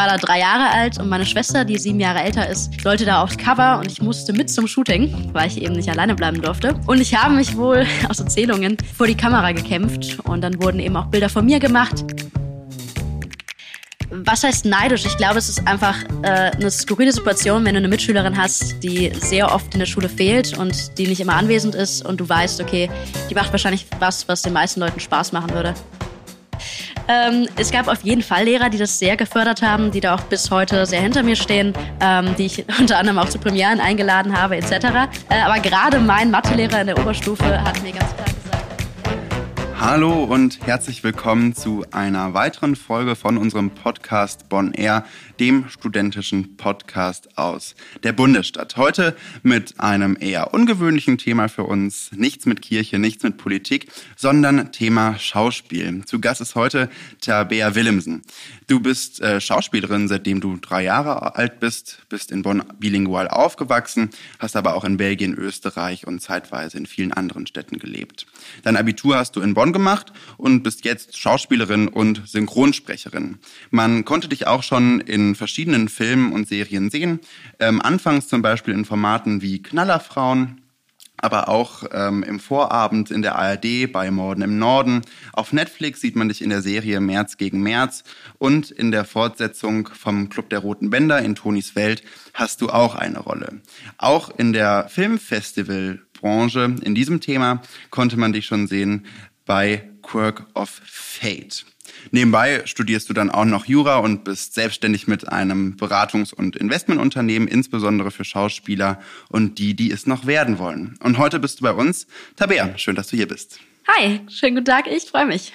war da drei Jahre alt und meine Schwester, die sieben Jahre älter ist, sollte da aufs Cover und ich musste mit zum Shooting, weil ich eben nicht alleine bleiben durfte. Und ich habe mich wohl aus Erzählungen vor die Kamera gekämpft und dann wurden eben auch Bilder von mir gemacht. Was heißt neidisch? Ich glaube, es ist einfach äh, eine skurrile Situation, wenn du eine Mitschülerin hast, die sehr oft in der Schule fehlt und die nicht immer anwesend ist und du weißt, okay, die macht wahrscheinlich was, was den meisten Leuten Spaß machen würde. Ähm, es gab auf jeden Fall Lehrer, die das sehr gefördert haben, die da auch bis heute sehr hinter mir stehen, ähm, die ich unter anderem auch zu Premieren eingeladen habe etc. Äh, aber gerade mein Mathelehrer in der Oberstufe hat mir ganz klar Hallo und herzlich willkommen zu einer weiteren Folge von unserem Podcast Bonn Air, dem studentischen Podcast aus der Bundesstadt. Heute mit einem eher ungewöhnlichen Thema für uns. Nichts mit Kirche, nichts mit Politik, sondern Thema Schauspiel. Zu Gast ist heute Tabea Willemsen. Du bist äh, Schauspielerin, seitdem du drei Jahre alt bist, bist in Bonn bilingual aufgewachsen, hast aber auch in Belgien, Österreich und zeitweise in vielen anderen Städten gelebt. Dein Abitur hast du in Bonn gemacht und bist jetzt Schauspielerin und Synchronsprecherin. Man konnte dich auch schon in verschiedenen Filmen und Serien sehen. Ähm, anfangs zum Beispiel in Formaten wie Knallerfrauen, aber auch ähm, im Vorabend in der ARD bei Morden im Norden. Auf Netflix sieht man dich in der Serie März gegen März und in der Fortsetzung vom Club der Roten Bänder in Tonis Welt hast du auch eine Rolle. Auch in der Filmfestivalbranche in diesem Thema konnte man dich schon sehen bei Quirk of Fate. Nebenbei studierst du dann auch noch Jura und bist selbstständig mit einem Beratungs- und Investmentunternehmen, insbesondere für Schauspieler und die, die es noch werden wollen. Und heute bist du bei uns. Tabea, schön, dass du hier bist. Hi, schönen guten Tag, ich freue mich.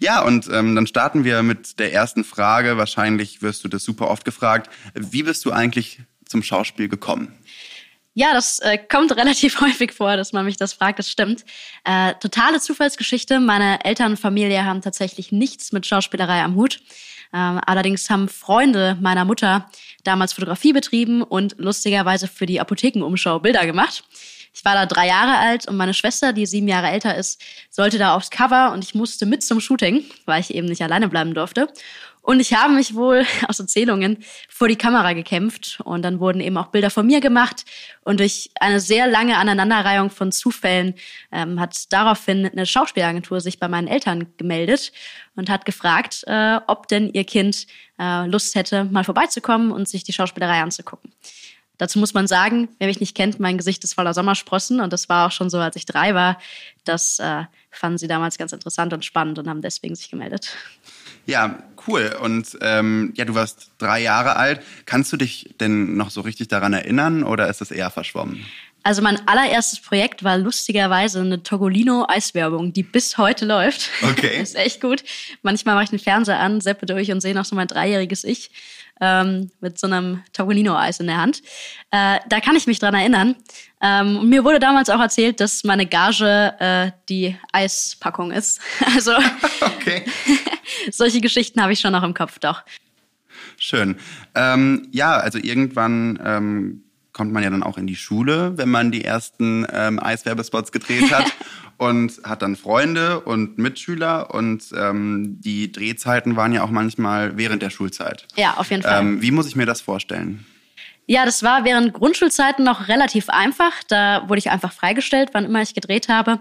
Ja, und ähm, dann starten wir mit der ersten Frage. Wahrscheinlich wirst du das super oft gefragt. Wie bist du eigentlich zum Schauspiel gekommen? Ja, das äh, kommt relativ häufig vor, dass man mich das fragt. Das stimmt. Äh, totale Zufallsgeschichte. Meine Eltern und Familie haben tatsächlich nichts mit Schauspielerei am Hut. Ähm, allerdings haben Freunde meiner Mutter damals Fotografie betrieben und lustigerweise für die Apothekenumschau Bilder gemacht. Ich war da drei Jahre alt und meine Schwester, die sieben Jahre älter ist, sollte da aufs Cover und ich musste mit zum Shooting, weil ich eben nicht alleine bleiben durfte. Und ich habe mich wohl aus Erzählungen vor die Kamera gekämpft und dann wurden eben auch Bilder von mir gemacht und durch eine sehr lange Aneinanderreihung von Zufällen ähm, hat daraufhin eine Schauspielagentur sich bei meinen Eltern gemeldet und hat gefragt, äh, ob denn ihr Kind äh, Lust hätte, mal vorbeizukommen und sich die Schauspielerei anzugucken. Dazu muss man sagen, wer mich nicht kennt, mein Gesicht ist voller Sommersprossen und das war auch schon so, als ich drei war. Das äh, fanden sie damals ganz interessant und spannend und haben deswegen sich gemeldet. Ja, cool. Und ähm, ja, du warst drei Jahre alt. Kannst du dich denn noch so richtig daran erinnern oder ist das eher verschwommen? Also mein allererstes Projekt war lustigerweise eine Togolino-Eiswerbung, die bis heute läuft. Okay. ist echt gut. Manchmal mache ich den Fernseher an, seppe durch und sehe noch so mein dreijähriges Ich ähm, mit so einem Togolino-Eis in der Hand. Äh, da kann ich mich dran erinnern. Ähm, mir wurde damals auch erzählt, dass meine Gage äh, die Eispackung ist. Also okay. solche Geschichten habe ich schon noch im Kopf, doch. Schön. Ähm, ja, also irgendwann ähm, kommt man ja dann auch in die Schule, wenn man die ersten ähm, Eiswerbespots gedreht hat und hat dann Freunde und Mitschüler und ähm, die Drehzeiten waren ja auch manchmal während der Schulzeit. Ja, auf jeden Fall. Ähm, wie muss ich mir das vorstellen? Ja, das war während Grundschulzeiten noch relativ einfach. Da wurde ich einfach freigestellt, wann immer ich gedreht habe.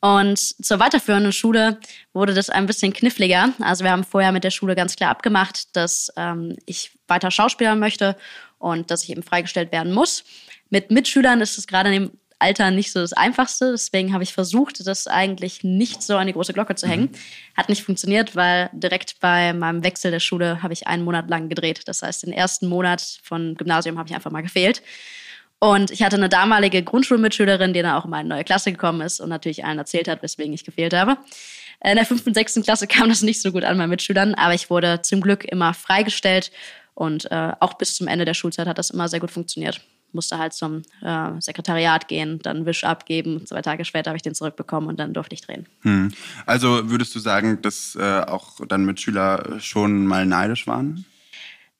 Und zur weiterführenden Schule wurde das ein bisschen kniffliger. Also wir haben vorher mit der Schule ganz klar abgemacht, dass ähm, ich weiter Schauspieler möchte und dass ich eben freigestellt werden muss. Mit Mitschülern ist es gerade Alter nicht so das Einfachste. Deswegen habe ich versucht, das eigentlich nicht so an die große Glocke zu hängen. Mhm. Hat nicht funktioniert, weil direkt bei meinem Wechsel der Schule habe ich einen Monat lang gedreht. Das heißt, den ersten Monat von Gymnasium habe ich einfach mal gefehlt. Und ich hatte eine damalige Grundschulmitschülerin, die dann auch in meine neue Klasse gekommen ist und natürlich allen erzählt hat, weswegen ich gefehlt habe. In der fünften, sechsten Klasse kam das nicht so gut an meinen Mitschülern, aber ich wurde zum Glück immer freigestellt und äh, auch bis zum Ende der Schulzeit hat das immer sehr gut funktioniert. Musste halt zum äh, Sekretariat gehen, dann Wisch abgeben. Zwei Tage später habe ich den zurückbekommen und dann durfte ich drehen. Hm. Also würdest du sagen, dass äh, auch dann Mitschüler schon mal neidisch waren?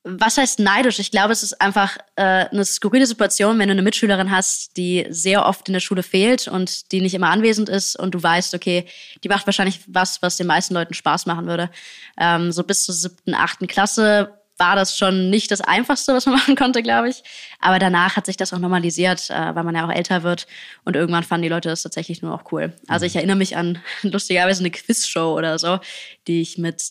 was heißt neidisch? Ich glaube, es ist einfach äh, eine skurrile Situation, wenn du eine Mitschülerin hast, die sehr oft in der Schule fehlt und die nicht immer anwesend ist und du weißt, okay, die macht wahrscheinlich was, was den meisten Leuten Spaß machen würde. Ähm, so bis zur siebten, achten Klasse war das schon nicht das Einfachste, was man machen konnte, glaube ich. Aber danach hat sich das auch normalisiert, äh, weil man ja auch älter wird. Und irgendwann fanden die Leute das tatsächlich nur auch cool. Also ich erinnere mich an lustigerweise eine Quizshow oder so, die ich mit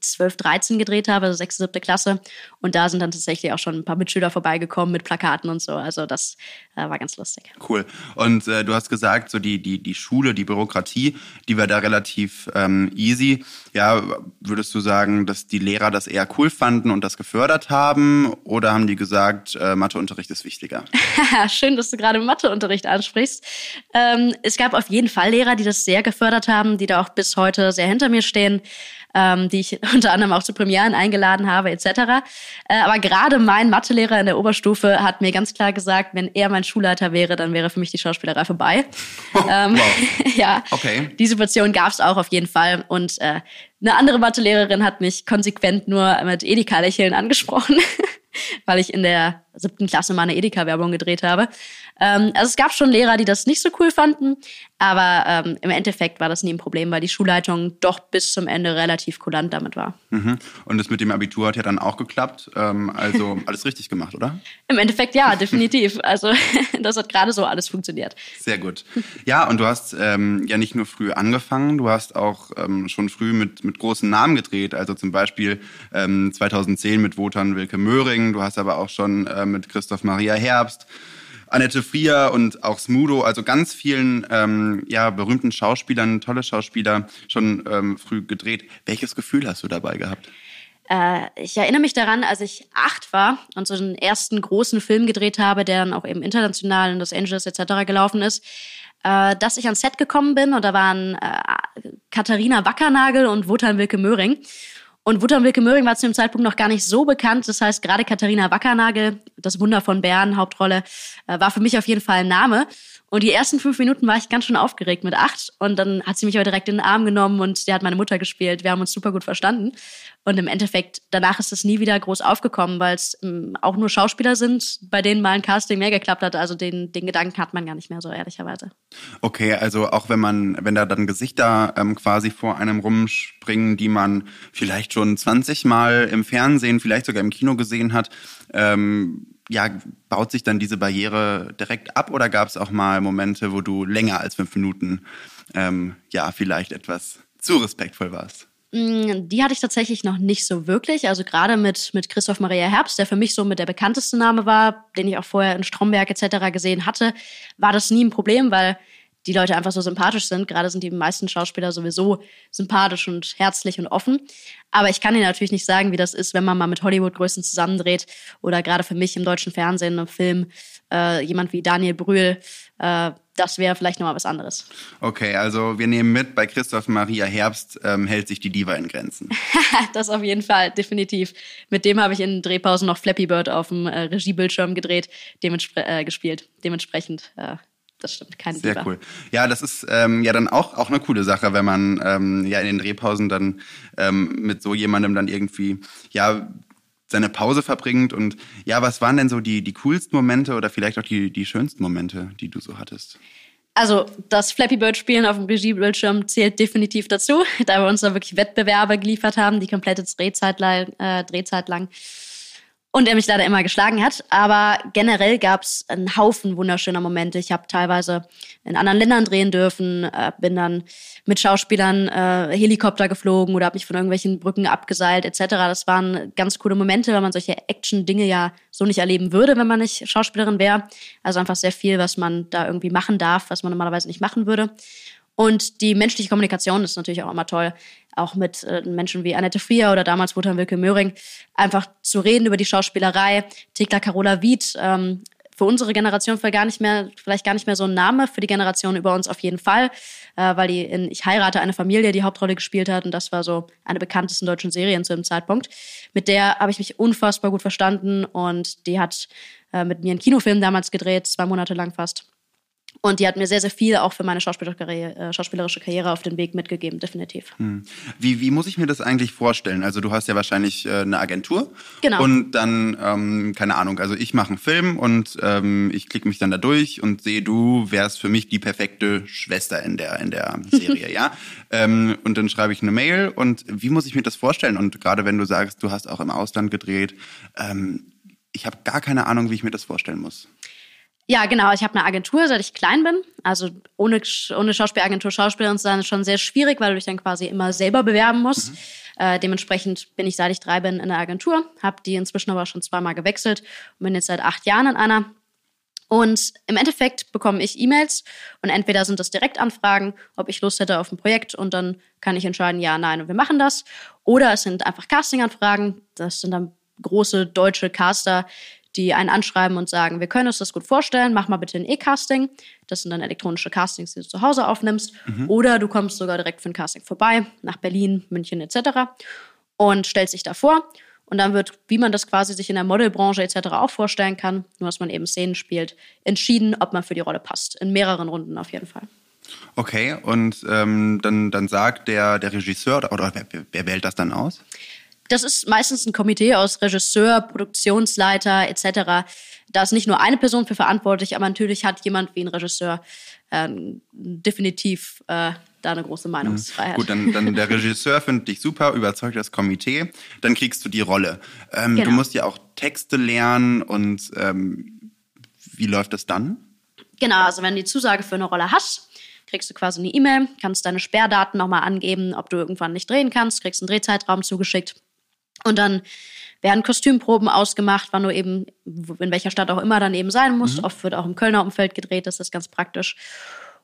12, 13 gedreht habe, also 6., 7. Klasse. Und da sind dann tatsächlich auch schon ein paar Mitschüler vorbeigekommen mit Plakaten und so. Also das äh, war ganz lustig. Cool. Und äh, du hast gesagt, so die, die, die Schule, die Bürokratie, die war da relativ ähm, easy. Ja, würdest du sagen, dass die Lehrer das eher cool fanden und das gefördert haben? Oder haben die gesagt, äh, Matheunterricht ist wichtiger? Schön, dass du gerade Matheunterricht ansprichst. Ähm, es gab auf jeden Fall Lehrer, die das sehr gefördert haben, die da auch bis heute sehr hinter mir stehen ähm, die ich unter anderem auch zu Premieren eingeladen habe, etc. Äh, aber gerade mein Mathelehrer in der Oberstufe hat mir ganz klar gesagt, wenn er mein Schulleiter wäre, dann wäre für mich die Schauspielerei vorbei. Oh, ähm, wow. ja, okay. die Situation gab es auch auf jeden Fall. Und äh, eine andere Mathelehrerin hat mich konsequent nur mit Edeka-Lächeln angesprochen, weil ich in der siebten Klasse mal eine Edeka-Werbung gedreht habe. Ähm, also es gab schon Lehrer, die das nicht so cool fanden, aber ähm, im Endeffekt war das nie ein Problem, weil die Schulleitung doch bis zum Ende relativ kulant damit war. Mhm. Und das mit dem Abitur hat ja dann auch geklappt. Ähm, also alles richtig gemacht, oder? Im Endeffekt ja, definitiv. Also das hat gerade so alles funktioniert. Sehr gut. Ja, und du hast ähm, ja nicht nur früh angefangen, du hast auch ähm, schon früh mit, mit großen Namen gedreht. Also zum Beispiel ähm, 2010 mit Wotan Wilke Möhring. Du hast aber auch schon äh, mit Christoph Maria Herbst Annette Frier und auch Smudo, also ganz vielen ähm, ja, berühmten Schauspielern, tolle Schauspieler, schon ähm, früh gedreht. Welches Gefühl hast du dabei gehabt? Äh, ich erinnere mich daran, als ich acht war und so den ersten großen Film gedreht habe, der dann auch eben international in Los Angeles etc. gelaufen ist, äh, dass ich ans Set gekommen bin und da waren äh, Katharina Wackernagel und Wotan Wilke Möhring. Und Wutter Wilke Möhring war zu dem Zeitpunkt noch gar nicht so bekannt. Das heißt, gerade Katharina Wackernagel, das Wunder von Bern, Hauptrolle, äh, war für mich auf jeden Fall ein Name. Und die ersten fünf Minuten war ich ganz schön aufgeregt mit acht. Und dann hat sie mich aber direkt in den Arm genommen und sie hat meine Mutter gespielt. Wir haben uns super gut verstanden. Und im Endeffekt, danach ist es nie wieder groß aufgekommen, weil es ähm, auch nur Schauspieler sind, bei denen mal ein Casting mehr geklappt hat. Also den, den Gedanken hat man gar nicht mehr so, ehrlicherweise. Okay, also auch wenn man, wenn da dann Gesichter ähm, quasi vor einem rumspringen, die man vielleicht schon 20 Mal im Fernsehen, vielleicht sogar im Kino gesehen hat, ähm, ja, baut sich dann diese Barriere direkt ab oder gab es auch mal Momente, wo du länger als fünf Minuten ähm, ja vielleicht etwas zu respektvoll warst? Mm, die hatte ich tatsächlich noch nicht so wirklich. Also gerade mit, mit Christoph Maria Herbst, der für mich so mit der bekannteste Name war, den ich auch vorher in Stromberg etc. gesehen hatte, war das nie ein Problem, weil die Leute einfach so sympathisch sind. Gerade sind die meisten Schauspieler sowieso sympathisch und herzlich und offen. Aber ich kann Ihnen natürlich nicht sagen, wie das ist, wenn man mal mit Hollywood-Größen zusammendreht oder gerade für mich im deutschen Fernsehen, im Film, äh, jemand wie Daniel Brühl, äh, das wäre vielleicht nochmal was anderes. Okay, also wir nehmen mit, bei Christoph Maria Herbst ähm, hält sich die Diva in Grenzen. das auf jeden Fall, definitiv. Mit dem habe ich in Drehpausen noch Flappy Bird auf dem äh, Regiebildschirm gedreht, dementspre äh, gespielt. Dementsprechend äh, das stimmt, keine Sehr Diva. cool. Ja, das ist ähm, ja dann auch, auch eine coole Sache, wenn man ähm, ja in den Drehpausen dann ähm, mit so jemandem dann irgendwie, ja, seine Pause verbringt. Und ja, was waren denn so die, die coolsten Momente oder vielleicht auch die, die schönsten Momente, die du so hattest? Also das Flappy Bird Spielen auf dem Regiebildschirm zählt definitiv dazu, da wir uns da wirklich Wettbewerbe geliefert haben, die komplette Drehzeit, äh, Drehzeit lang und er mich leider immer geschlagen hat. Aber generell gab es einen Haufen wunderschöner Momente. Ich habe teilweise in anderen Ländern drehen dürfen, äh, bin dann mit Schauspielern äh, Helikopter geflogen oder habe mich von irgendwelchen Brücken abgeseilt etc. Das waren ganz coole Momente, weil man solche Action-Dinge ja so nicht erleben würde, wenn man nicht Schauspielerin wäre. Also einfach sehr viel, was man da irgendwie machen darf, was man normalerweise nicht machen würde. Und die menschliche Kommunikation ist natürlich auch immer toll auch mit äh, Menschen wie Annette Frier oder damals Wotan Wilke Möhring, einfach zu reden über die Schauspielerei. Thekla Carola Wied, ähm, für unsere Generation vielleicht gar nicht mehr, vielleicht gar nicht mehr so ein Name, für die Generation über uns auf jeden Fall, äh, weil die in Ich heirate eine Familie die Hauptrolle gespielt hat und das war so eine bekanntesten deutschen Serien zu dem Zeitpunkt. Mit der habe ich mich unfassbar gut verstanden und die hat äh, mit mir einen Kinofilm damals gedreht, zwei Monate lang fast. Und die hat mir sehr, sehr viel auch für meine äh, schauspielerische Karriere auf den Weg mitgegeben, definitiv. Hm. Wie, wie muss ich mir das eigentlich vorstellen? Also du hast ja wahrscheinlich äh, eine Agentur. Genau. Und dann, ähm, keine Ahnung, also ich mache einen Film und ähm, ich klicke mich dann da durch und sehe, du wärst für mich die perfekte Schwester in der, in der Serie, ja? Ähm, und dann schreibe ich eine Mail und wie muss ich mir das vorstellen? Und gerade wenn du sagst, du hast auch im Ausland gedreht, ähm, ich habe gar keine Ahnung, wie ich mir das vorstellen muss. Ja, genau. Ich habe eine Agentur, seit ich klein bin. Also ohne, ohne Schauspielagentur Schauspielerin zu sein, ist schon sehr schwierig, weil du dich dann quasi immer selber bewerben musst. Mhm. Äh, dementsprechend bin ich, seit ich drei bin, in der Agentur, habe die inzwischen aber schon zweimal gewechselt und bin jetzt seit acht Jahren in einer. Und im Endeffekt bekomme ich E-Mails und entweder sind das Direktanfragen, ob ich Lust hätte auf ein Projekt und dann kann ich entscheiden, ja, nein und wir machen das. Oder es sind einfach Castinganfragen. Das sind dann große deutsche Caster, die einen anschreiben und sagen, wir können uns das gut vorstellen, mach mal bitte ein E-Casting. Das sind dann elektronische Castings, die du zu Hause aufnimmst. Mhm. Oder du kommst sogar direkt für ein Casting vorbei, nach Berlin, München etc. und stellst dich da vor. Und dann wird, wie man das quasi sich in der Modelbranche etc. auch vorstellen kann, nur dass man eben Szenen spielt, entschieden, ob man für die Rolle passt. In mehreren Runden auf jeden Fall. Okay, und ähm, dann, dann sagt der, der Regisseur oder wer, wer wählt das dann aus? Das ist meistens ein Komitee aus Regisseur, Produktionsleiter etc. Da ist nicht nur eine Person für verantwortlich, aber natürlich hat jemand wie ein Regisseur ähm, definitiv äh, da eine große Meinungsfreiheit. Mhm. Gut, dann, dann der Regisseur findet dich super, überzeugt das Komitee, dann kriegst du die Rolle. Ähm, genau. Du musst ja auch Texte lernen und ähm, wie läuft das dann? Genau, also wenn du die Zusage für eine Rolle hast, kriegst du quasi eine E-Mail, kannst deine Sperrdaten nochmal angeben, ob du irgendwann nicht drehen kannst, kriegst einen Drehzeitraum zugeschickt und dann werden Kostümproben ausgemacht, wann du eben, in welcher Stadt auch immer dann eben sein musst. Mhm. Oft wird auch im Kölner Umfeld gedreht, das ist ganz praktisch.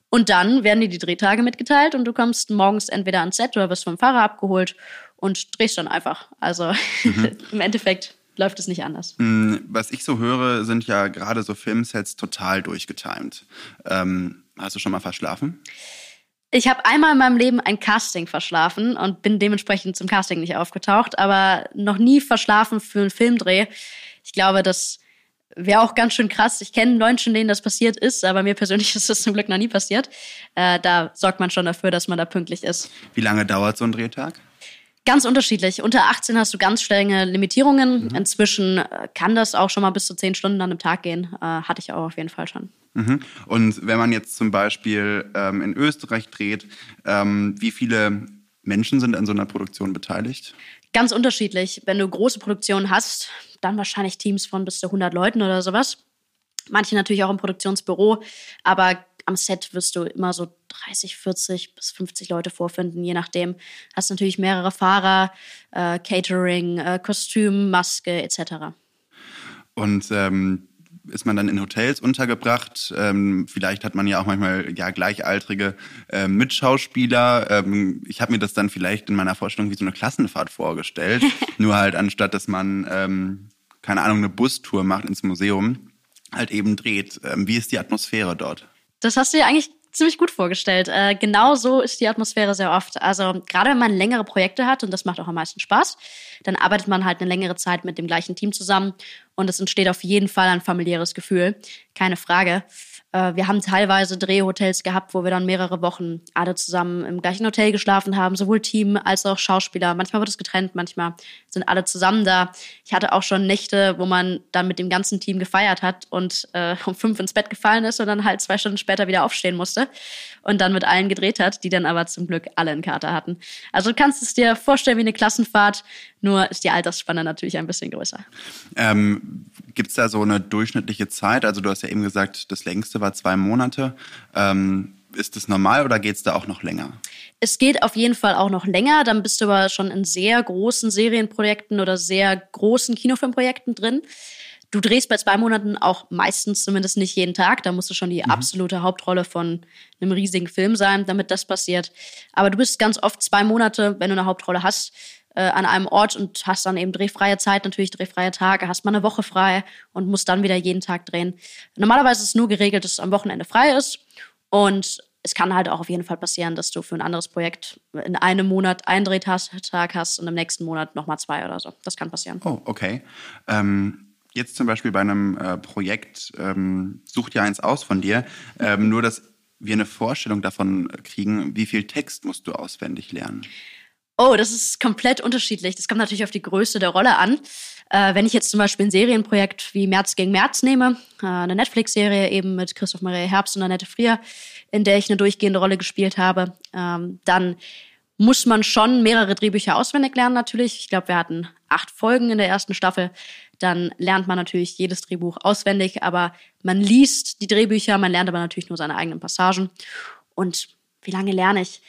Und dann werden dir die Drehtage mitgeteilt und du kommst morgens entweder ans Set oder wirst vom Fahrer abgeholt und drehst dann einfach. Also mhm. im Endeffekt läuft es nicht anders. Mm, was ich so höre, sind ja gerade so Filmsets total durchgetimt. Ähm, hast du schon mal verschlafen? Ich habe einmal in meinem Leben ein Casting verschlafen und bin dementsprechend zum Casting nicht aufgetaucht, aber noch nie verschlafen für einen Filmdreh. Ich glaube, das wäre auch ganz schön krass. Ich kenne Menschen, denen das passiert ist, aber mir persönlich ist das zum Glück noch nie passiert. Äh, da sorgt man schon dafür, dass man da pünktlich ist. Wie lange dauert so ein Drehtag? Ganz unterschiedlich. Unter 18 hast du ganz strenge Limitierungen. Mhm. Inzwischen äh, kann das auch schon mal bis zu 10 Stunden an einem Tag gehen. Äh, hatte ich auch auf jeden Fall schon. Mhm. Und wenn man jetzt zum Beispiel ähm, in Österreich dreht, ähm, wie viele Menschen sind an so einer Produktion beteiligt? Ganz unterschiedlich. Wenn du große Produktionen hast, dann wahrscheinlich Teams von bis zu 100 Leuten oder sowas. Manche natürlich auch im Produktionsbüro, aber am Set wirst du immer so 30, 40 bis 50 Leute vorfinden, je nachdem. Hast natürlich mehrere Fahrer, äh, Catering, äh, Kostüm, Maske etc. Und ähm, ist man dann in Hotels untergebracht. Ähm, vielleicht hat man ja auch manchmal ja gleichaltrige äh, Mitschauspieler. Ähm, ich habe mir das dann vielleicht in meiner Vorstellung wie so eine Klassenfahrt vorgestellt. Nur halt anstatt, dass man, ähm, keine Ahnung, eine Bustour macht ins Museum, halt eben dreht. Ähm, wie ist die Atmosphäre dort? Das hast du ja eigentlich ziemlich gut vorgestellt. Äh, genau so ist die Atmosphäre sehr oft. Also gerade wenn man längere Projekte hat, und das macht auch am meisten Spaß, dann arbeitet man halt eine längere Zeit mit dem gleichen Team zusammen und es entsteht auf jeden Fall ein familiäres Gefühl. Keine Frage. Äh, wir haben teilweise Drehhotels gehabt, wo wir dann mehrere Wochen alle zusammen im gleichen Hotel geschlafen haben, sowohl Team als auch Schauspieler. Manchmal wird es getrennt, manchmal sind alle zusammen da. Ich hatte auch schon Nächte, wo man dann mit dem ganzen Team gefeiert hat und äh, um fünf ins Bett gefallen ist und dann halt zwei Stunden später wieder aufstehen musste und dann mit allen gedreht hat, die dann aber zum Glück alle einen Kater hatten. Also du kannst es dir vorstellen wie eine Klassenfahrt, nur ist die Altersspanne natürlich ein bisschen größer. Ähm, Gibt es da so eine durchschnittliche Zeit? Also du hast ja eben gesagt, das längste war zwei Monate. Ähm, ist das normal oder geht es da auch noch länger? Es geht auf jeden Fall auch noch länger. Dann bist du aber schon in sehr großen Serienprojekten oder sehr großen Kinofilmprojekten drin. Du drehst bei zwei Monaten auch meistens zumindest nicht jeden Tag. Da musst du schon die mhm. absolute Hauptrolle von einem riesigen Film sein, damit das passiert. Aber du bist ganz oft zwei Monate, wenn du eine Hauptrolle hast, äh, an einem Ort und hast dann eben drehfreie Zeit, natürlich drehfreie Tage, hast mal eine Woche frei und musst dann wieder jeden Tag drehen. Normalerweise ist es nur geregelt, dass es am Wochenende frei ist und es kann halt auch auf jeden Fall passieren, dass du für ein anderes Projekt in einem Monat einen Drehtag hast und im nächsten Monat nochmal zwei oder so. Das kann passieren. Oh, okay. Ähm, jetzt zum Beispiel bei einem äh, Projekt, ähm, sucht ja eins aus von dir, ähm, nur dass wir eine Vorstellung davon kriegen, wie viel Text musst du auswendig lernen? Oh, das ist komplett unterschiedlich. Das kommt natürlich auf die Größe der Rolle an. Äh, wenn ich jetzt zum Beispiel ein Serienprojekt wie März gegen März nehme, äh, eine Netflix-Serie eben mit Christoph Maria Herbst und Annette Frier, in der ich eine durchgehende Rolle gespielt habe, ähm, dann muss man schon mehrere Drehbücher auswendig lernen natürlich. Ich glaube, wir hatten acht Folgen in der ersten Staffel. Dann lernt man natürlich jedes Drehbuch auswendig, aber man liest die Drehbücher, man lernt aber natürlich nur seine eigenen Passagen. Und wie lange lerne ich?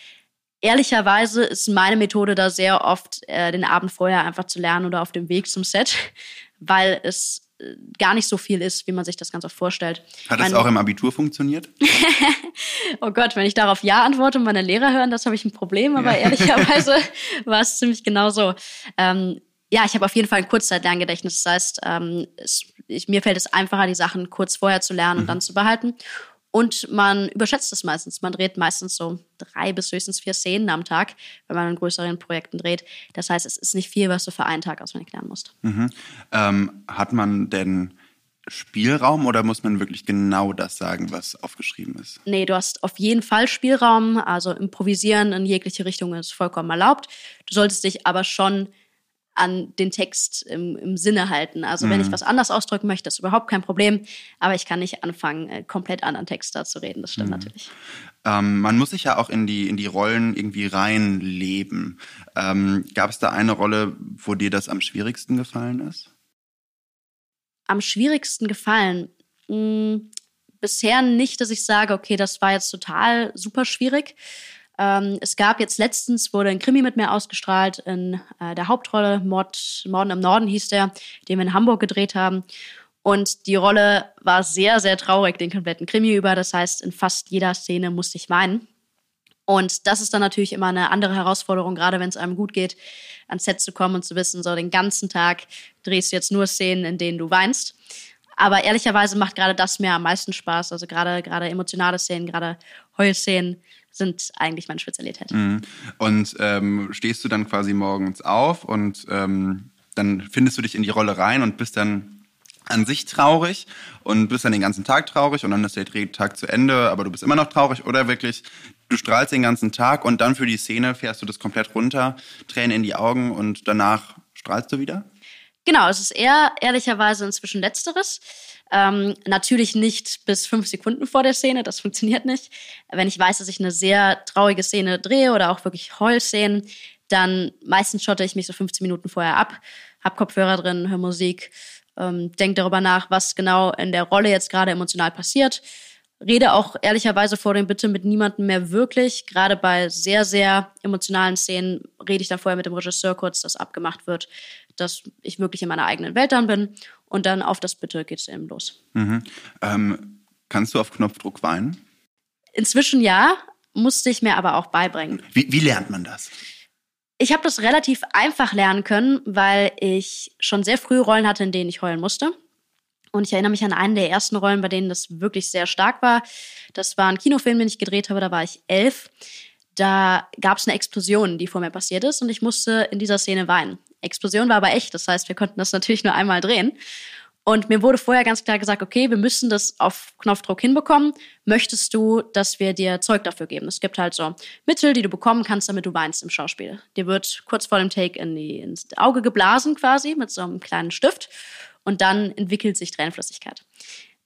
Ehrlicherweise ist meine Methode da sehr oft, äh, den Abend vorher einfach zu lernen oder auf dem Weg zum Set, weil es äh, gar nicht so viel ist, wie man sich das ganz oft vorstellt. Hat das auch im Abitur funktioniert? oh Gott, wenn ich darauf Ja antworte und meine Lehrer hören, das habe ich ein Problem, aber ja. ehrlicherweise war es ziemlich genau so. Ähm, ja, ich habe auf jeden Fall ein Kurzzeitlerngedächtnis. Das heißt, ähm, es, ich, mir fällt es einfacher, die Sachen kurz vorher zu lernen und mhm. dann zu behalten. Und man überschätzt es meistens. Man dreht meistens so drei bis höchstens vier Szenen am Tag, wenn man in größeren Projekten dreht. Das heißt, es ist nicht viel, was du für einen Tag auswendig lernen musst. Mhm. Ähm, hat man denn Spielraum oder muss man wirklich genau das sagen, was aufgeschrieben ist? Nee, du hast auf jeden Fall Spielraum. Also improvisieren in jegliche Richtung ist vollkommen erlaubt. Du solltest dich aber schon an den Text im, im Sinne halten. Also mhm. wenn ich mhm. was anders ausdrücken möchte, ist überhaupt kein Problem. Aber ich kann nicht anfangen, äh, komplett anderen Text da zu reden. Das stimmt mhm. natürlich. Ähm, man muss sich ja auch in die, in die Rollen irgendwie reinleben. Ähm, Gab es da eine Rolle, wo dir das am schwierigsten gefallen ist? Am schwierigsten gefallen? Hm, bisher nicht, dass ich sage, okay, das war jetzt total super schwierig. Ähm, es gab jetzt letztens, wurde ein Krimi mit mir ausgestrahlt in äh, der Hauptrolle, Mord, Morden im Norden hieß der, den wir in Hamburg gedreht haben. Und die Rolle war sehr, sehr traurig, den kompletten Krimi über. Das heißt, in fast jeder Szene musste ich weinen. Und das ist dann natürlich immer eine andere Herausforderung, gerade wenn es einem gut geht, ans Set zu kommen und zu wissen, so den ganzen Tag drehst du jetzt nur Szenen, in denen du weinst. Aber ehrlicherweise macht gerade das mir am meisten Spaß. Also gerade, gerade emotionale Szenen, gerade Heulszenen sind eigentlich meine Spezialität. Mhm. Und ähm, stehst du dann quasi morgens auf und ähm, dann findest du dich in die Rolle rein und bist dann an sich traurig und bist dann den ganzen Tag traurig und dann ist der Drehtag zu Ende, aber du bist immer noch traurig oder wirklich, du strahlst den ganzen Tag und dann für die Szene fährst du das komplett runter, Tränen in die Augen und danach strahlst du wieder? Genau, es ist eher ehrlicherweise inzwischen letzteres. Ähm, natürlich nicht bis fünf Sekunden vor der Szene, das funktioniert nicht. Wenn ich weiß, dass ich eine sehr traurige Szene drehe oder auch wirklich Heulszenen, dann meistens schotte ich mich so 15 Minuten vorher ab, hab Kopfhörer drin, höre Musik, ähm, denke darüber nach, was genau in der Rolle jetzt gerade emotional passiert. Rede auch ehrlicherweise vor dem Bitte mit niemandem mehr wirklich. Gerade bei sehr, sehr emotionalen Szenen rede ich dann vorher mit dem Regisseur kurz, dass abgemacht wird, dass ich wirklich in meiner eigenen Welt dann bin. Und dann auf das Bitte geht es eben los. Mhm. Ähm, kannst du auf Knopfdruck weinen? Inzwischen ja, musste ich mir aber auch beibringen. Wie, wie lernt man das? Ich habe das relativ einfach lernen können, weil ich schon sehr früh Rollen hatte, in denen ich heulen musste. Und ich erinnere mich an einen der ersten Rollen, bei denen das wirklich sehr stark war. Das war ein Kinofilm, den ich gedreht habe, da war ich elf. Da gab es eine Explosion, die vor mir passiert ist und ich musste in dieser Szene weinen. Explosion war aber echt, das heißt, wir konnten das natürlich nur einmal drehen. Und mir wurde vorher ganz klar gesagt, okay, wir müssen das auf Knopfdruck hinbekommen. Möchtest du, dass wir dir Zeug dafür geben? Es gibt halt so Mittel, die du bekommen kannst, damit du weinst im Schauspiel. Dir wird kurz vor dem Take in die, ins Auge geblasen quasi mit so einem kleinen Stift und dann entwickelt sich Tränenflüssigkeit.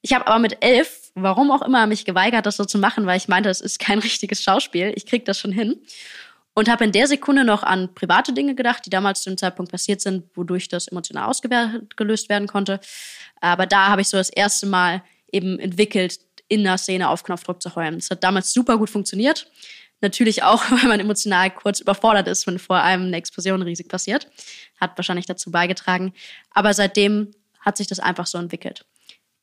Ich habe aber mit elf, warum auch immer, mich geweigert, das so zu machen, weil ich meinte, es ist kein richtiges Schauspiel. Ich krieg das schon hin und habe in der Sekunde noch an private Dinge gedacht, die damals zu dem Zeitpunkt passiert sind, wodurch das emotional ausgelöst werden konnte. Aber da habe ich so das erste Mal eben entwickelt, in der Szene auf Knopfdruck zu heulen. Das hat damals super gut funktioniert. Natürlich auch, weil man emotional kurz überfordert ist, wenn vor einem eine Explosion riesig passiert. Hat wahrscheinlich dazu beigetragen. Aber seitdem hat sich das einfach so entwickelt.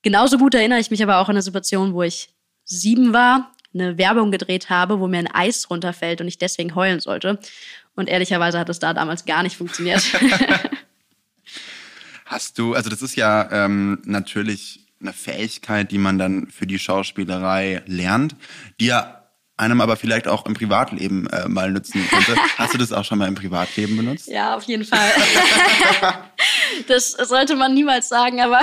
Genauso gut erinnere ich mich aber auch an eine Situation, wo ich sieben war eine Werbung gedreht habe, wo mir ein Eis runterfällt und ich deswegen heulen sollte. Und ehrlicherweise hat es da damals gar nicht funktioniert. Hast du, also das ist ja ähm, natürlich eine Fähigkeit, die man dann für die Schauspielerei lernt, die ja einem aber vielleicht auch im Privatleben äh, mal nützen könnte. Hast du das auch schon mal im Privatleben benutzt? Ja, auf jeden Fall. das sollte man niemals sagen, aber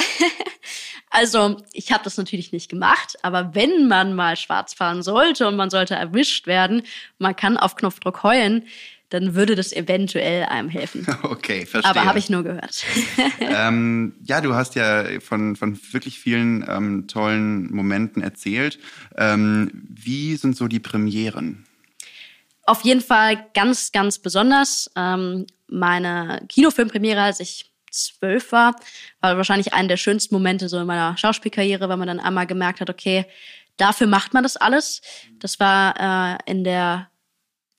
also ich habe das natürlich nicht gemacht, aber wenn man mal schwarz fahren sollte und man sollte erwischt werden, man kann auf Knopfdruck heulen, dann würde das eventuell einem helfen. Okay, verstehe. Aber habe ich nur gehört. ähm, ja, du hast ja von, von wirklich vielen ähm, tollen Momenten erzählt. Ähm, wie sind so die Premieren? Auf jeden Fall ganz, ganz besonders. Ähm, meine Kinofilmpremiere, als ich zwölf war, war wahrscheinlich einer der schönsten Momente so in meiner Schauspielkarriere, weil man dann einmal gemerkt hat, okay, dafür macht man das alles. Das war äh, in der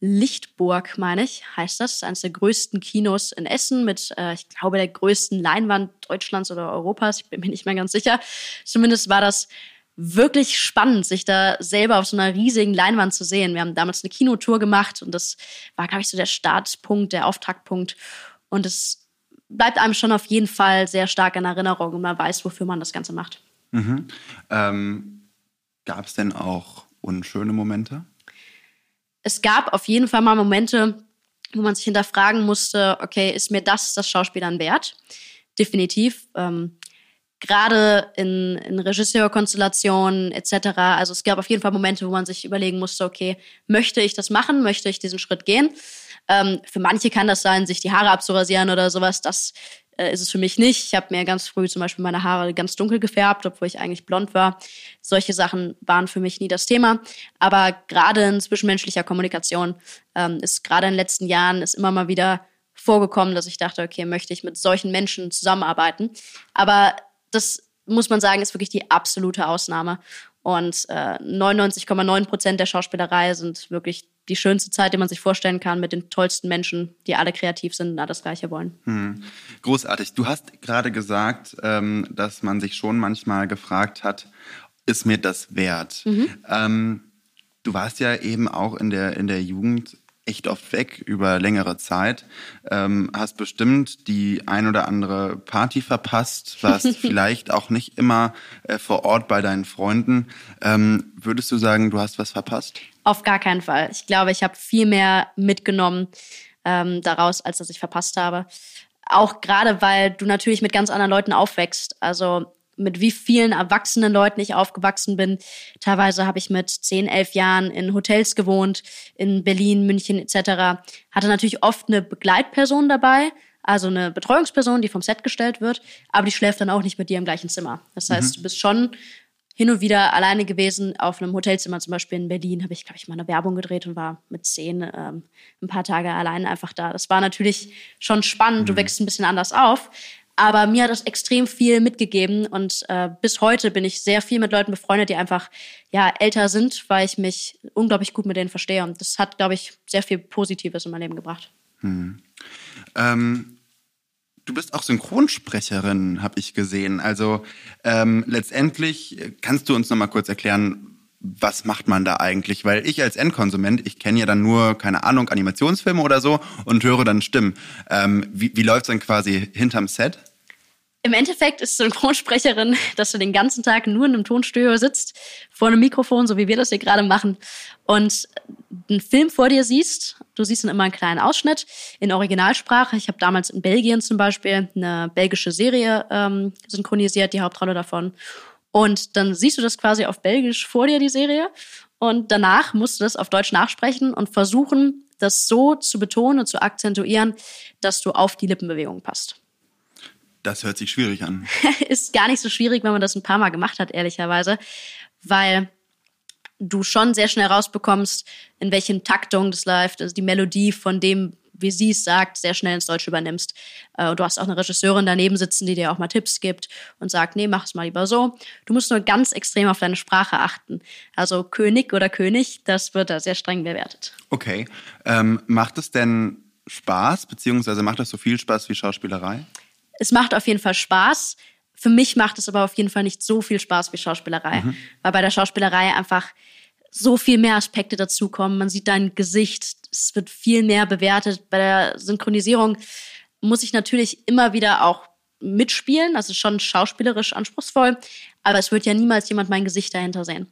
Lichtburg, meine ich, heißt das. Eines der größten Kinos in Essen mit, äh, ich glaube, der größten Leinwand Deutschlands oder Europas. Ich bin mir nicht mehr ganz sicher. Zumindest war das wirklich spannend, sich da selber auf so einer riesigen Leinwand zu sehen. Wir haben damals eine Kinotour gemacht und das war, glaube ich, so der Startpunkt, der Auftaktpunkt. Und es bleibt einem schon auf jeden Fall sehr stark in Erinnerung und man weiß, wofür man das Ganze macht. Mhm. Ähm, Gab es denn auch unschöne Momente? Es gab auf jeden Fall mal Momente, wo man sich hinterfragen musste, okay, ist mir das das Schauspielern wert? Definitiv. Ähm, gerade in, in Regisseurkonstellationen etc. Also es gab auf jeden Fall Momente, wo man sich überlegen musste, okay, möchte ich das machen? Möchte ich diesen Schritt gehen? Ähm, für manche kann das sein, sich die Haare abzurasieren oder sowas. Das äh, ist es für mich nicht. Ich habe mir ganz früh zum Beispiel meine Haare ganz dunkel gefärbt, obwohl ich eigentlich blond war. Solche Sachen waren für mich nie das Thema. Aber gerade in zwischenmenschlicher Kommunikation ähm, ist gerade in den letzten Jahren ist immer mal wieder vorgekommen, dass ich dachte, okay, möchte ich mit solchen Menschen zusammenarbeiten. Aber das muss man sagen, ist wirklich die absolute Ausnahme. Und äh, 99,9 Prozent der Schauspielerei sind wirklich die schönste Zeit, die man sich vorstellen kann, mit den tollsten Menschen, die alle kreativ sind und alles das Gleiche wollen. Hm. Großartig. Du hast gerade gesagt, ähm, dass man sich schon manchmal gefragt hat, ist mir das wert? Mhm. Ähm, du warst ja eben auch in der, in der Jugend echt oft weg über längere Zeit. Ähm, hast bestimmt die ein oder andere Party verpasst, warst vielleicht auch nicht immer äh, vor Ort bei deinen Freunden. Ähm, würdest du sagen, du hast was verpasst? Auf gar keinen Fall. Ich glaube, ich habe viel mehr mitgenommen ähm, daraus, als dass ich verpasst habe. Auch gerade, weil du natürlich mit ganz anderen Leuten aufwächst. Also mit wie vielen erwachsenen Leuten ich aufgewachsen bin. Teilweise habe ich mit 10, 11 Jahren in Hotels gewohnt, in Berlin, München etc. Hatte natürlich oft eine Begleitperson dabei, also eine Betreuungsperson, die vom Set gestellt wird, aber die schläft dann auch nicht mit dir im gleichen Zimmer. Das heißt, mhm. du bist schon hin und wieder alleine gewesen auf einem Hotelzimmer, zum Beispiel in Berlin, habe ich, glaube ich, mal eine Werbung gedreht und war mit zehn ähm, ein paar Tage allein einfach da. Das war natürlich schon spannend, du mhm. wächst ein bisschen anders auf. Aber mir hat das extrem viel mitgegeben und äh, bis heute bin ich sehr viel mit Leuten befreundet, die einfach ja älter sind, weil ich mich unglaublich gut mit denen verstehe. Und das hat, glaube ich, sehr viel Positives in mein Leben gebracht. Hm. Ähm, du bist auch Synchronsprecherin, habe ich gesehen. Also ähm, letztendlich kannst du uns noch mal kurz erklären, was macht man da eigentlich? Weil ich als Endkonsument, ich kenne ja dann nur, keine Ahnung, Animationsfilme oder so und höre dann Stimmen. Ähm, wie wie läuft es dann quasi hinterm Set? Im Endeffekt ist Synchronsprecherin, dass du den ganzen Tag nur in einem Tonstudio sitzt, vor einem Mikrofon, so wie wir das hier gerade machen, und einen Film vor dir siehst. Du siehst dann immer einen kleinen Ausschnitt in Originalsprache. Ich habe damals in Belgien zum Beispiel eine belgische Serie ähm, synchronisiert, die Hauptrolle davon. Und dann siehst du das quasi auf Belgisch vor dir, die Serie. Und danach musst du das auf Deutsch nachsprechen und versuchen, das so zu betonen und zu akzentuieren, dass du auf die Lippenbewegung passt. Das hört sich schwierig an. ist gar nicht so schwierig, wenn man das ein paar Mal gemacht hat, ehrlicherweise. Weil du schon sehr schnell rausbekommst, in welchen Taktung das läuft, also die Melodie von dem, wie sie es sagt, sehr schnell ins Deutsche übernimmst. Äh, du hast auch eine Regisseurin daneben sitzen, die dir auch mal Tipps gibt und sagt, nee, mach es mal lieber so. Du musst nur ganz extrem auf deine Sprache achten. Also König oder König, das wird da sehr streng bewertet. Okay. Ähm, macht es denn Spaß, beziehungsweise macht das so viel Spaß wie Schauspielerei? Es macht auf jeden Fall Spaß. Für mich macht es aber auf jeden Fall nicht so viel Spaß wie Schauspielerei, mhm. weil bei der Schauspielerei einfach so viel mehr Aspekte dazukommen. Man sieht dein Gesicht, es wird viel mehr bewertet. Bei der Synchronisierung muss ich natürlich immer wieder auch mitspielen, also schon schauspielerisch anspruchsvoll, aber es wird ja niemals jemand mein Gesicht dahinter sehen.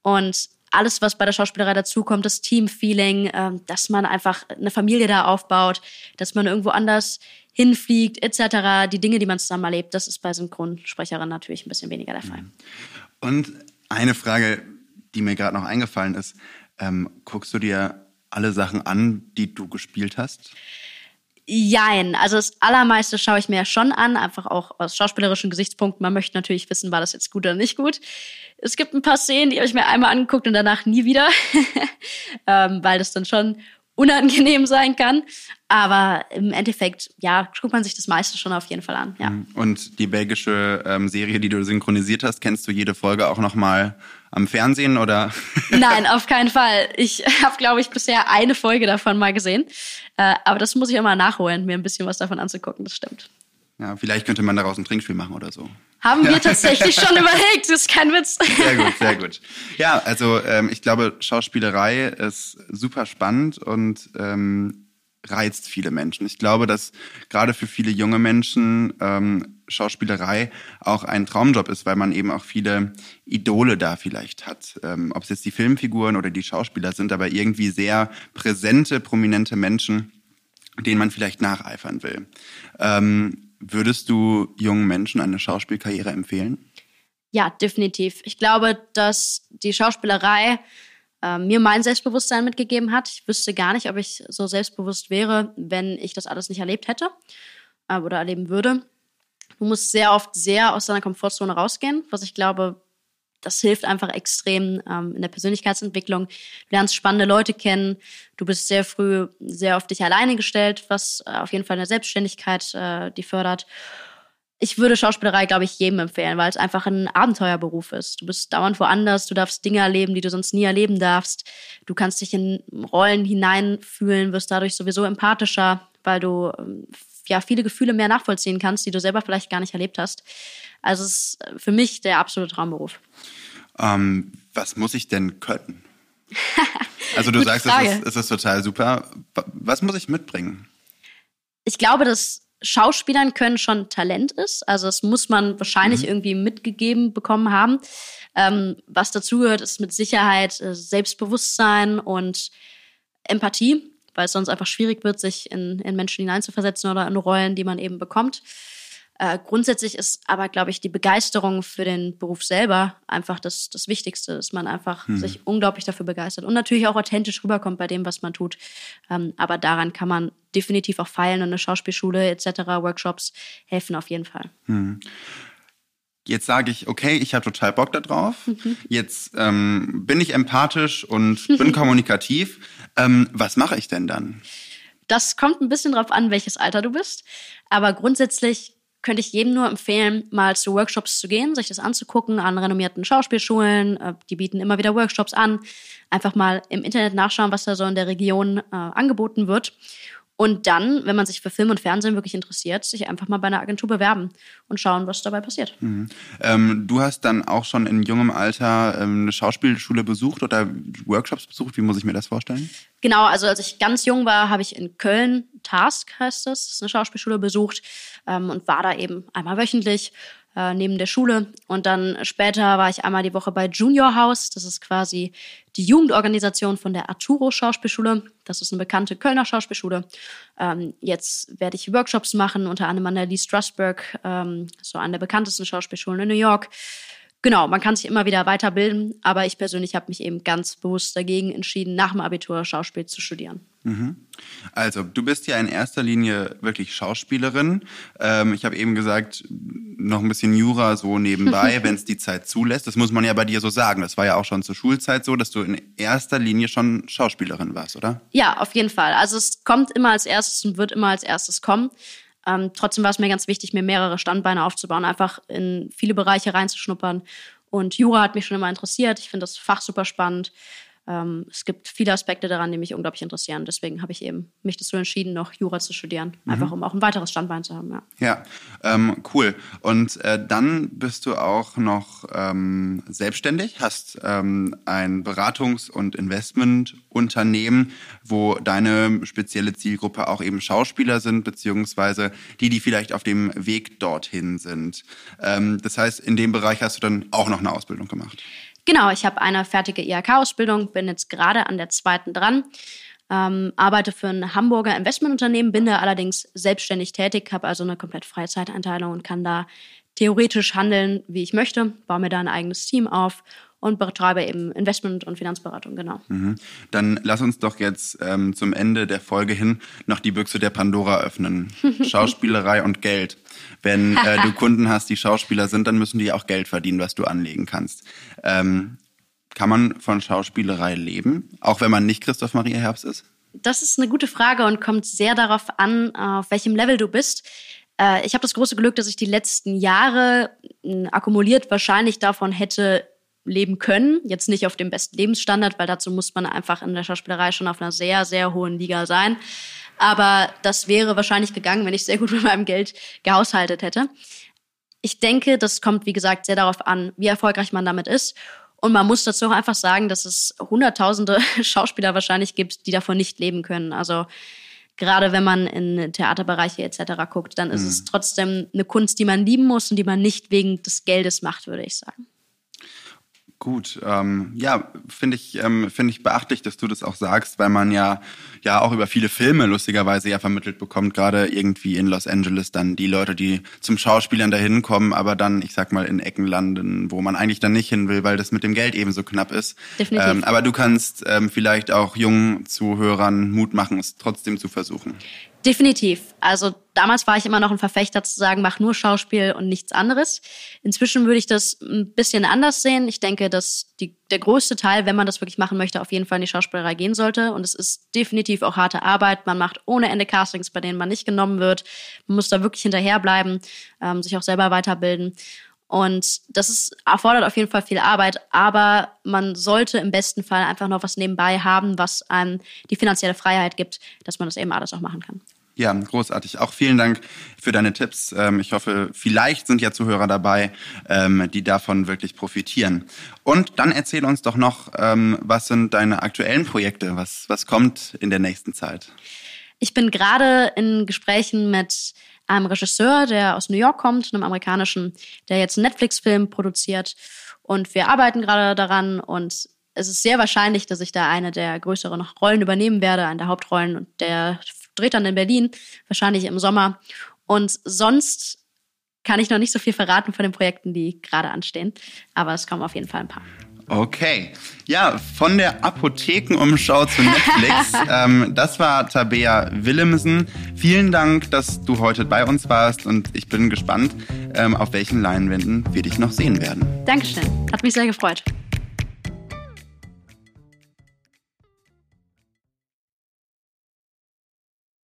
Und alles, was bei der Schauspielerei dazukommt, das Teamfeeling, äh, dass man einfach eine Familie da aufbaut, dass man irgendwo anders hinfliegt, etc., die Dinge, die man zusammen erlebt, das ist bei Synchronsprecherinnen natürlich ein bisschen weniger der Fall. Mhm. Und eine Frage, die mir gerade noch eingefallen ist, ähm, guckst du dir alle Sachen an, die du gespielt hast? Jein. Also das Allermeiste schaue ich mir schon an, einfach auch aus schauspielerischen Gesichtspunkten. Man möchte natürlich wissen, war das jetzt gut oder nicht gut. Es gibt ein paar Szenen, die habe ich mir einmal angeguckt und danach nie wieder, ähm, weil das dann schon unangenehm sein kann. Aber im Endeffekt, ja, guckt man sich das meiste schon auf jeden Fall an. Ja. Mhm. Und die belgische ähm, Serie, die du synchronisiert hast, kennst du jede Folge auch nochmal am Fernsehen oder? Nein, auf keinen Fall. Ich habe, glaube ich, bisher eine Folge davon mal gesehen. Äh, aber das muss ich immer nachholen, mir ein bisschen was davon anzugucken, das stimmt. Ja, vielleicht könnte man daraus ein Trinkspiel machen oder so. Haben wir tatsächlich schon überlegt, das ist kein Witz. Sehr gut, sehr gut. Ja, also ähm, ich glaube, Schauspielerei ist super spannend und ähm, reizt viele Menschen. Ich glaube, dass gerade für viele junge Menschen ähm, Schauspielerei auch ein Traumjob ist, weil man eben auch viele Idole da vielleicht hat. Ähm, ob es jetzt die Filmfiguren oder die Schauspieler sind, aber irgendwie sehr präsente, prominente Menschen, denen man vielleicht nacheifern will. Ähm, Würdest du jungen Menschen eine Schauspielkarriere empfehlen? Ja, definitiv. Ich glaube, dass die Schauspielerei äh, mir mein Selbstbewusstsein mitgegeben hat. Ich wüsste gar nicht, ob ich so selbstbewusst wäre, wenn ich das alles nicht erlebt hätte äh, oder erleben würde. Du musst sehr oft sehr aus deiner Komfortzone rausgehen, was ich glaube das hilft einfach extrem ähm, in der Persönlichkeitsentwicklung. Du lernst spannende Leute kennen. Du bist sehr früh sehr auf dich alleine gestellt, was äh, auf jeden Fall eine Selbstständigkeit äh, die fördert. Ich würde Schauspielerei, glaube ich, jedem empfehlen, weil es einfach ein Abenteuerberuf ist. Du bist dauernd woanders, du darfst Dinge erleben, die du sonst nie erleben darfst. Du kannst dich in Rollen hineinfühlen, wirst dadurch sowieso empathischer, weil du ähm, ja viele Gefühle mehr nachvollziehen kannst, die du selber vielleicht gar nicht erlebt hast. Also es ist für mich der absolute Traumberuf. Ähm, was muss ich denn können? Also du sagst, es ist, es ist total super. Was muss ich mitbringen? Ich glaube, dass Schauspielern können schon Talent ist. Also das muss man wahrscheinlich mhm. irgendwie mitgegeben bekommen haben. Ähm, was dazugehört, ist mit Sicherheit äh, Selbstbewusstsein und Empathie, weil es sonst einfach schwierig wird, sich in, in Menschen hineinzuversetzen oder in Rollen, die man eben bekommt. Äh, grundsätzlich ist aber, glaube ich, die Begeisterung für den Beruf selber einfach das, das Wichtigste, dass man einfach hm. sich unglaublich dafür begeistert und natürlich auch authentisch rüberkommt bei dem, was man tut. Ähm, aber daran kann man definitiv auch feilen und eine Schauspielschule etc., Workshops helfen auf jeden Fall. Hm. Jetzt sage ich, okay, ich habe total Bock darauf. Mhm. Jetzt ähm, bin ich empathisch und bin kommunikativ. Ähm, was mache ich denn dann? Das kommt ein bisschen drauf an, welches Alter du bist. Aber grundsätzlich könnte ich jedem nur empfehlen, mal zu Workshops zu gehen, sich das anzugucken an renommierten Schauspielschulen. Äh, die bieten immer wieder Workshops an. Einfach mal im Internet nachschauen, was da so in der Region äh, angeboten wird. Und dann, wenn man sich für Film und Fernsehen wirklich interessiert, sich einfach mal bei einer Agentur bewerben und schauen, was dabei passiert. Mhm. Ähm, du hast dann auch schon in jungem Alter ähm, eine Schauspielschule besucht oder Workshops besucht. Wie muss ich mir das vorstellen? Genau, also als ich ganz jung war, habe ich in Köln, Task heißt das, eine Schauspielschule besucht ähm, und war da eben einmal wöchentlich äh, neben der Schule. Und dann später war ich einmal die Woche bei Junior House. Das ist quasi die Jugendorganisation von der Arturo Schauspielschule. Das ist eine bekannte Kölner Schauspielschule. Ähm, jetzt werde ich Workshops machen, unter anderem an der Lee Strasberg, ähm, so an der bekanntesten Schauspielschulen in New York. Genau, man kann sich immer wieder weiterbilden, aber ich persönlich habe mich eben ganz bewusst dagegen entschieden, nach dem Abitur Schauspiel zu studieren. Mhm. Also, du bist ja in erster Linie wirklich Schauspielerin. Ähm, ich habe eben gesagt, noch ein bisschen Jura so nebenbei, wenn es die Zeit zulässt. Das muss man ja bei dir so sagen. Das war ja auch schon zur Schulzeit so, dass du in erster Linie schon Schauspielerin warst, oder? Ja, auf jeden Fall. Also es kommt immer als erstes und wird immer als erstes kommen. Ähm, trotzdem war es mir ganz wichtig, mir mehrere Standbeine aufzubauen, einfach in viele Bereiche reinzuschnuppern. Und Jura hat mich schon immer interessiert. Ich finde das Fach super spannend. Ähm, es gibt viele Aspekte daran, die mich unglaublich interessieren. Deswegen habe ich eben mich dazu entschieden, noch Jura zu studieren. Mhm. Einfach um auch ein weiteres Standbein zu haben. Ja, ja ähm, cool. Und äh, dann bist du auch noch ähm, selbstständig, hast ähm, ein Beratungs- und Investmentunternehmen, wo deine spezielle Zielgruppe auch eben Schauspieler sind, beziehungsweise die, die vielleicht auf dem Weg dorthin sind. Ähm, das heißt, in dem Bereich hast du dann auch noch eine Ausbildung gemacht. Genau, ich habe eine fertige IHK-Ausbildung, bin jetzt gerade an der zweiten dran. ähm, arbeite für ein Hamburger Investmentunternehmen, bin da allerdings selbstständig tätig, habe also eine komplett freie Zeiteinteilung und kann da theoretisch handeln, wie ich möchte, baue mir da ein eigenes Team auf und betreibe eben Investment- und Finanzberatung, genau. Mhm. Dann lass uns doch jetzt ähm, zum Ende der Folge hin noch die Büchse der Pandora öffnen. Schauspielerei und Geld. Wenn äh, du Kunden hast, die Schauspieler sind, dann müssen die auch Geld verdienen, was du anlegen kannst. Ähm, kann man von Schauspielerei leben, auch wenn man nicht Christoph Maria Herbst ist? Das ist eine gute Frage und kommt sehr darauf an, auf welchem Level du bist. Äh, ich habe das große Glück, dass ich die letzten Jahre äh, akkumuliert wahrscheinlich davon hätte leben können. Jetzt nicht auf dem besten Lebensstandard, weil dazu muss man einfach in der Schauspielerei schon auf einer sehr, sehr hohen Liga sein. Aber das wäre wahrscheinlich gegangen, wenn ich sehr gut mit meinem Geld gehaushaltet hätte. Ich denke, das kommt, wie gesagt, sehr darauf an, wie erfolgreich man damit ist. Und man muss dazu auch einfach sagen, dass es hunderttausende Schauspieler wahrscheinlich gibt, die davon nicht leben können. Also gerade wenn man in Theaterbereiche etc. guckt, dann ist mhm. es trotzdem eine Kunst, die man lieben muss und die man nicht wegen des Geldes macht, würde ich sagen. Gut, ähm, ja, finde ich, ähm, finde ich beachtlich, dass du das auch sagst, weil man ja, ja auch über viele Filme lustigerweise ja vermittelt bekommt, gerade irgendwie in Los Angeles dann die Leute, die zum Schauspielern dahin kommen, aber dann, ich sag mal, in Ecken landen, wo man eigentlich dann nicht hin will, weil das mit dem Geld eben so knapp ist. Definitiv. Ähm, aber du kannst ähm, vielleicht auch jungen Zuhörern Mut machen, es trotzdem zu versuchen. Definitiv. Also damals war ich immer noch ein Verfechter zu sagen, mach nur Schauspiel und nichts anderes. Inzwischen würde ich das ein bisschen anders sehen. Ich denke, dass die, der größte Teil, wenn man das wirklich machen möchte, auf jeden Fall in die Schauspielerei gehen sollte. Und es ist definitiv auch harte Arbeit. Man macht ohne Ende Castings, bei denen man nicht genommen wird. Man muss da wirklich hinterherbleiben, ähm, sich auch selber weiterbilden. Und das ist, erfordert auf jeden Fall viel Arbeit, aber man sollte im besten Fall einfach noch was nebenbei haben, was einem die finanzielle Freiheit gibt, dass man das eben alles auch machen kann. Ja, großartig. Auch vielen Dank für deine Tipps. Ähm, ich hoffe, vielleicht sind ja Zuhörer dabei, ähm, die davon wirklich profitieren. Und dann erzähl uns doch noch, ähm, was sind deine aktuellen Projekte? Was, was kommt in der nächsten Zeit? Ich bin gerade in Gesprächen mit einem Regisseur, der aus New York kommt, einem amerikanischen, der jetzt einen Netflix-Film produziert. Und wir arbeiten gerade daran und es ist sehr wahrscheinlich, dass ich da eine der größeren Rollen übernehmen werde, eine der Hauptrollen. Und der dreht dann in Berlin, wahrscheinlich im Sommer. Und sonst kann ich noch nicht so viel verraten von den Projekten, die gerade anstehen. Aber es kommen auf jeden Fall ein paar. Okay. Ja, von der Apothekenumschau zu Netflix. ähm, das war Tabea Willemsen. Vielen Dank, dass du heute bei uns warst und ich bin gespannt, ähm, auf welchen Leinwänden wir dich noch sehen werden. Dankeschön. Hat mich sehr gefreut.